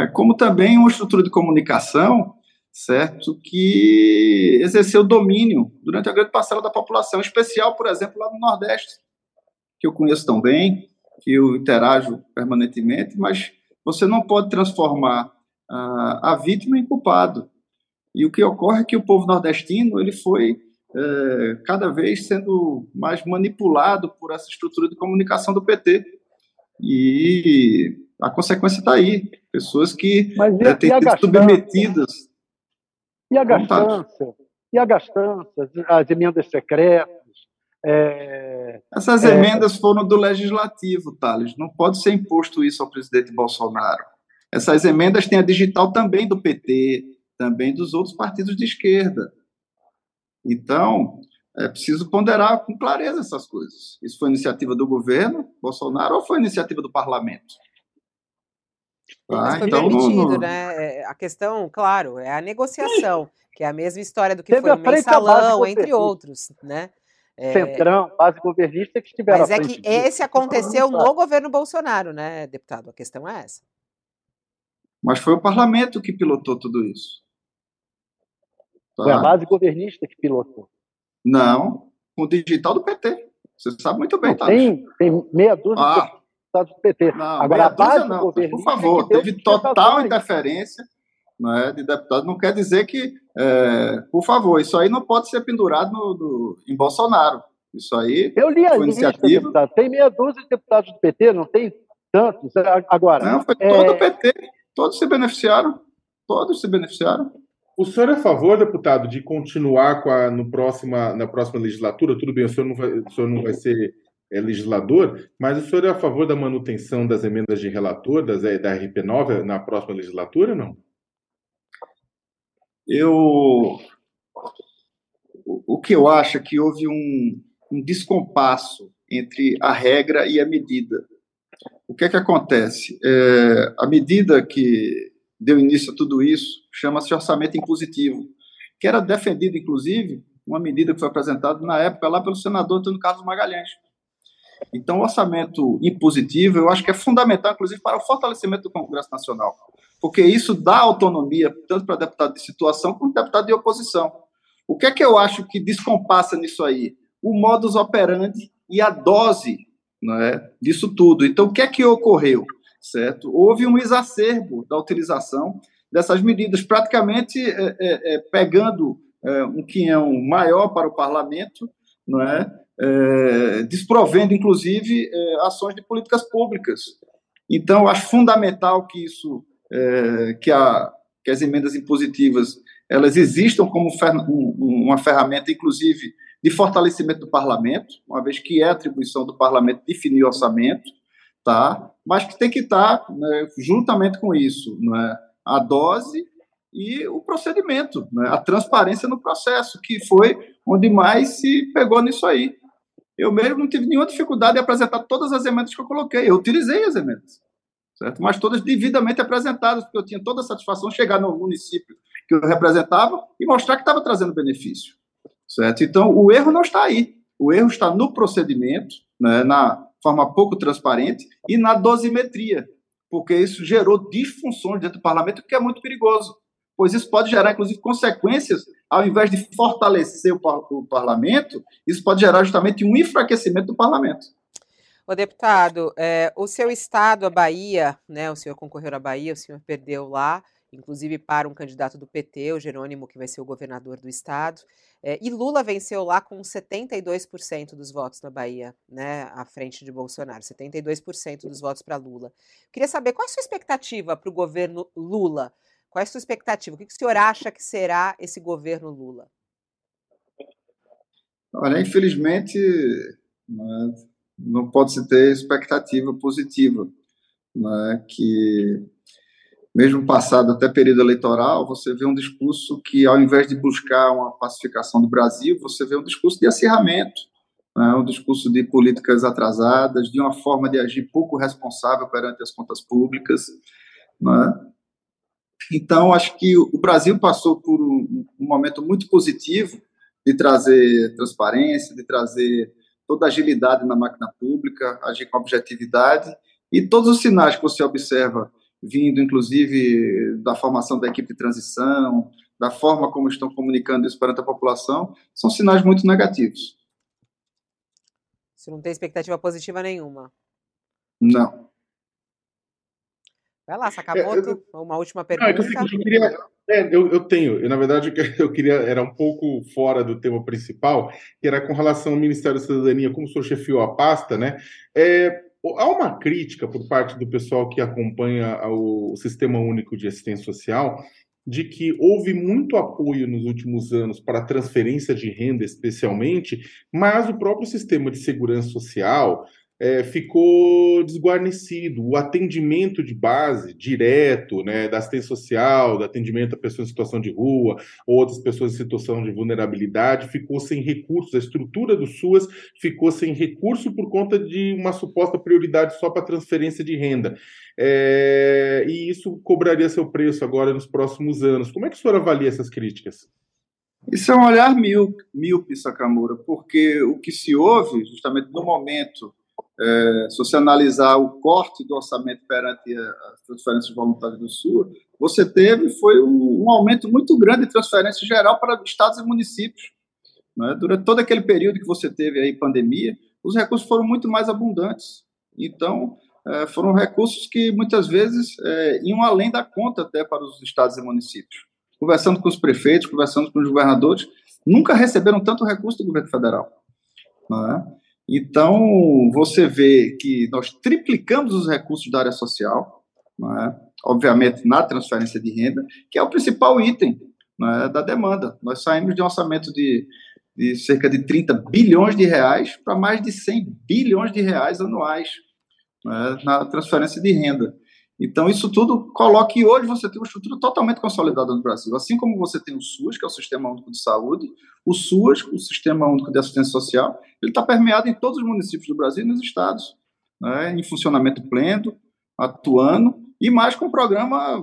é? como também uma estrutura de comunicação, certo, que exerceu domínio durante a grande parcela da população, especial, por exemplo, lá no Nordeste, que eu conheço tão bem, que eu interajo permanentemente, mas você não pode transformar a, a vítima em culpado. E o que ocorre é que o povo nordestino ele foi é, cada vez sendo mais manipulado por essa estrutura de comunicação do PT. E a consequência está aí. Pessoas que Mas e, é, têm sido submetidas. E a gastança? E a gastança, as emendas secretas? É, Essas é, emendas foram do legislativo, Thales. Não pode ser imposto isso ao presidente Bolsonaro. Essas emendas têm a digital também do PT, também dos outros partidos de esquerda. Então, é preciso ponderar com clareza essas coisas. Isso foi iniciativa do governo Bolsonaro ou foi iniciativa do parlamento? Mas foi então, permitido, né? É, a questão, claro, é a negociação, que é a mesma história do que Teve foi o mensalão, entre outros, né? É... Centrão, base governista que estiveram Mas é que esse aconteceu no governo Bolsonaro, né, deputado? A questão é essa. Mas foi o parlamento que pilotou tudo isso. Tá? Foi a base governista que pilotou. Não, com o digital do PT. Você sabe muito bem, tá? Tem, tem meia dúzia ah, deputados do PT. Não, Agora, a base não, do governo. Por favor, teve total interferência né, de deputados. Não quer dizer que, é, por favor, isso aí não pode ser pendurado no, no, em Bolsonaro. Isso aí. Eu li a lista, deputado. Tem meia dúzia de deputados do PT, não tem tantos. Agora. Não, foi é... todo o PT. Todos se beneficiaram. Todos se beneficiaram. O senhor é a favor, deputado, de continuar com a, no próxima, na próxima legislatura? Tudo bem, o senhor não vai, o senhor não vai ser é, legislador, mas o senhor é a favor da manutenção das emendas de relator, das, é, da RP9, na próxima legislatura, não? Eu. O que eu acho é que houve um, um descompasso entre a regra e a medida. O que é que acontece? É, a medida que deu início a tudo isso chama-se orçamento impositivo, que era defendido, inclusive, uma medida que foi apresentada na época lá pelo senador Antônio Carlos Magalhães. Então, o orçamento impositivo, eu acho que é fundamental, inclusive, para o fortalecimento do Congresso Nacional, porque isso dá autonomia tanto para deputado de situação como deputado de oposição. O que é que eu acho que descompassa nisso aí? O modus operandi e a dose não é, disso tudo. Então, o que é que ocorreu? certo? Houve um exacerbo da utilização dessas medidas, praticamente é, é, é, pegando é, um quinhão maior para o parlamento, não é? É desprovendo, inclusive, é, ações de políticas públicas. Então, acho fundamental que isso, que, a, que as emendas impositivas elas existam como fer uma ferramenta, inclusive, de fortalecimento do parlamento, uma vez que é atribuição do parlamento definir orçamento, tá? mas que tem que estar né, juntamente com isso, né, a dose e o procedimento, né, a transparência no processo, que foi onde mais se pegou nisso aí. Eu mesmo não tive nenhuma dificuldade em apresentar todas as emendas que eu coloquei, eu utilizei as emendas, certo? mas todas devidamente apresentadas, porque eu tinha toda a satisfação de chegar no município que eu representava e mostrar que estava trazendo benefício. Certo? Então, o erro não está aí. O erro está no procedimento, né, na forma pouco transparente e na dosimetria, porque isso gerou disfunções dentro do parlamento, que é muito perigoso, pois isso pode gerar, inclusive, consequências, ao invés de fortalecer o, o parlamento, isso pode gerar justamente um enfraquecimento do parlamento. O deputado, é, o seu estado, a Bahia, né, o senhor concorreu à Bahia, o senhor perdeu lá, inclusive para um candidato do PT, o Jerônimo, que vai ser o governador do estado. É, e Lula venceu lá com 72% dos votos na Bahia, né, à frente de Bolsonaro, 72% dos votos para Lula. Queria saber qual é a sua expectativa para o governo Lula? Qual é a sua expectativa? O que, o senhor acha que será esse governo Lula? Olha, infelizmente, né, não pode-se ter expectativa positiva, né, que mesmo passado até período eleitoral, você vê um discurso que, ao invés de buscar uma pacificação do Brasil, você vê um discurso de acirramento, né? um discurso de políticas atrasadas, de uma forma de agir pouco responsável perante as contas públicas. Né? Então, acho que o Brasil passou por um, um momento muito positivo de trazer transparência, de trazer toda agilidade na máquina pública, agir com objetividade, e todos os sinais que você observa vindo inclusive da formação da equipe de transição, da forma como estão comunicando isso para a população, são sinais muito negativos. Você não tem expectativa positiva nenhuma? Não. Vai lá, Sakamoto, é, eu, uma última pergunta. Não, eu, queria, é, eu, eu, tenho, eu, na verdade, eu queria, era um pouco fora do tema principal, que era com relação ao Ministério da Cidadania, como o senhor chefiou a pasta, né? É, há uma crítica por parte do pessoal que acompanha o Sistema Único de Assistência Social de que houve muito apoio nos últimos anos para transferência de renda, especialmente, mas o próprio sistema de segurança social, é, ficou desguarnecido. O atendimento de base, direto, né, da assistência social, do atendimento a pessoas em situação de rua, outras pessoas em situação de vulnerabilidade, ficou sem recursos. A estrutura do SUAS ficou sem recurso por conta de uma suposta prioridade só para transferência de renda. É, e isso cobraria seu preço agora nos próximos anos. Como é que o senhor avalia essas críticas? Isso é um olhar míope, Sakamura, porque o que se ouve, justamente no momento é, se você analisar o corte do orçamento perante as transferências voluntárias do Sul, você teve foi um, um aumento muito grande de transferência geral para estados e municípios. Né? Durante todo aquele período que você teve aí pandemia, os recursos foram muito mais abundantes. Então, é, foram recursos que muitas vezes é, iam além da conta até para os estados e municípios. Conversando com os prefeitos, conversando com os governadores, nunca receberam tanto recurso do governo federal. Não é? Então, você vê que nós triplicamos os recursos da área social, é? obviamente na transferência de renda, que é o principal item é? da demanda. Nós saímos de um orçamento de, de cerca de 30 bilhões de reais para mais de 100 bilhões de reais anuais é? na transferência de renda. Então, isso tudo coloca que hoje você tem uma estrutura totalmente consolidada no Brasil. Assim como você tem o SUS, que é o Sistema Único de Saúde, o SUAS, o Sistema Único de Assistência Social, ele está permeado em todos os municípios do Brasil e nos estados, né, em funcionamento pleno, atuando, e mais com um programa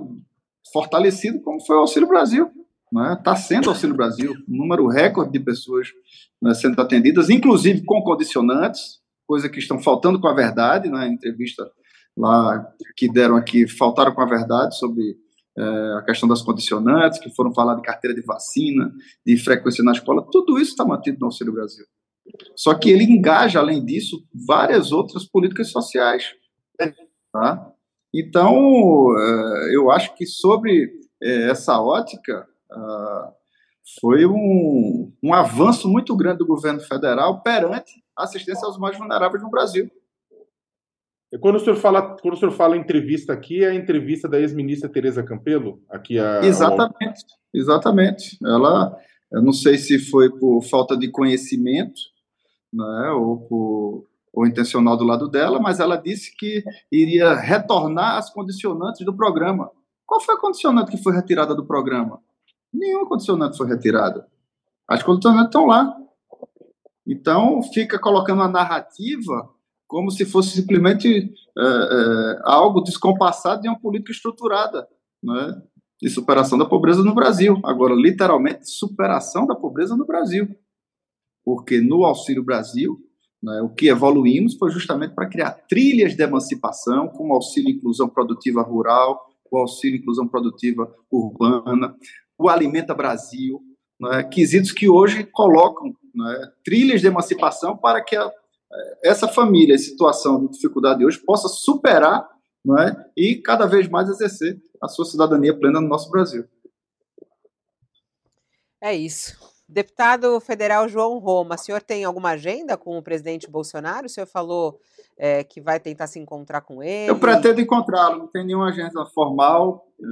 fortalecido como foi o Auxílio Brasil. Está né, tá sendo Auxílio Brasil, um número recorde de pessoas né, sendo atendidas, inclusive com condicionantes, coisa que estão faltando com a verdade, na né, entrevista lá que deram aqui faltaram com a verdade sobre é, a questão das condicionantes, que foram falar de carteira de vacina, de frequência na escola, tudo isso está mantido no Auxílio Brasil. Só que ele engaja, além disso, várias outras políticas sociais. Tá? Então, uh, eu acho que sobre uh, essa ótica, uh, foi um, um avanço muito grande do governo federal perante a assistência aos mais vulneráveis no Brasil. Quando o senhor fala, quando o senhor fala entrevista aqui, é a entrevista da ex-ministra Tereza Campelo? Aqui a, exatamente, ao... exatamente. Ela, eu não sei se foi por falta de conhecimento, né, ou por ou intencional do lado dela, mas ela disse que iria retornar as condicionantes do programa. Qual foi a condicionante que foi retirada do programa? Nenhuma condicionante foi retirada. As condicionantes estão lá. Então, fica colocando a narrativa como se fosse simplesmente é, é, algo descompassado de uma política estruturada né, de superação da pobreza no Brasil. Agora, literalmente, superação da pobreza no Brasil. Porque no Auxílio Brasil, né, o que evoluímos foi justamente para criar trilhas de emancipação, como auxílio inclusão produtiva rural, o auxílio inclusão produtiva urbana, o Alimenta Brasil, né, quesitos que hoje colocam né, trilhas de emancipação para que a, essa família em situação de dificuldade hoje possa superar né, e cada vez mais exercer a sua cidadania plena no nosso Brasil. É isso. Deputado federal João Roma, o senhor tem alguma agenda com o presidente Bolsonaro? O senhor falou é, que vai tentar se encontrar com ele? Eu pretendo encontrá-lo, não tem nenhuma agenda formal é,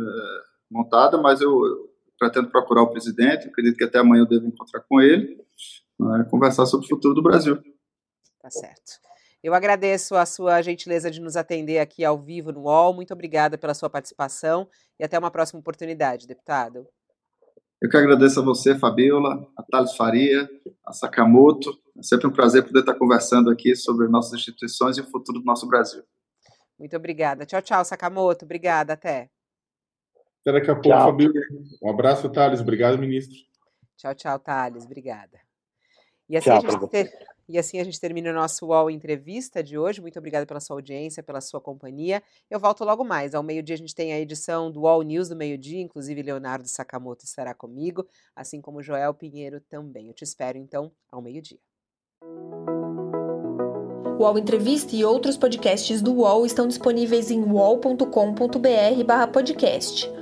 montada, mas eu, pretendo procurar o presidente, acredito que até amanhã eu devo encontrar com ele, né, conversar sobre o futuro do Brasil. Tá certo. Eu agradeço a sua gentileza de nos atender aqui ao vivo no UOL. Muito obrigada pela sua participação e até uma próxima oportunidade, deputado. Eu que agradeço a você, Fabiola, a Thales Faria, a Sakamoto. É sempre um prazer poder estar conversando aqui sobre nossas instituições e o futuro do nosso Brasil. Muito obrigada. Tchau, tchau, Sakamoto. Obrigada. Até. Até daqui a pouco, tchau. Fabíola. Um abraço, Thales. Obrigado, ministro. Tchau, tchau, Thales. Obrigada. E assim, tchau, a gente ter... e assim a gente termina o nosso UOL Entrevista de hoje. Muito obrigada pela sua audiência, pela sua companhia. Eu volto logo mais. Ao meio-dia a gente tem a edição do UOL News do meio-dia, inclusive Leonardo Sakamoto estará comigo, assim como Joel Pinheiro também. Eu te espero, então, ao meio-dia. O UOL Entrevista e outros podcasts do UOL estão disponíveis em uol.com.br/podcast.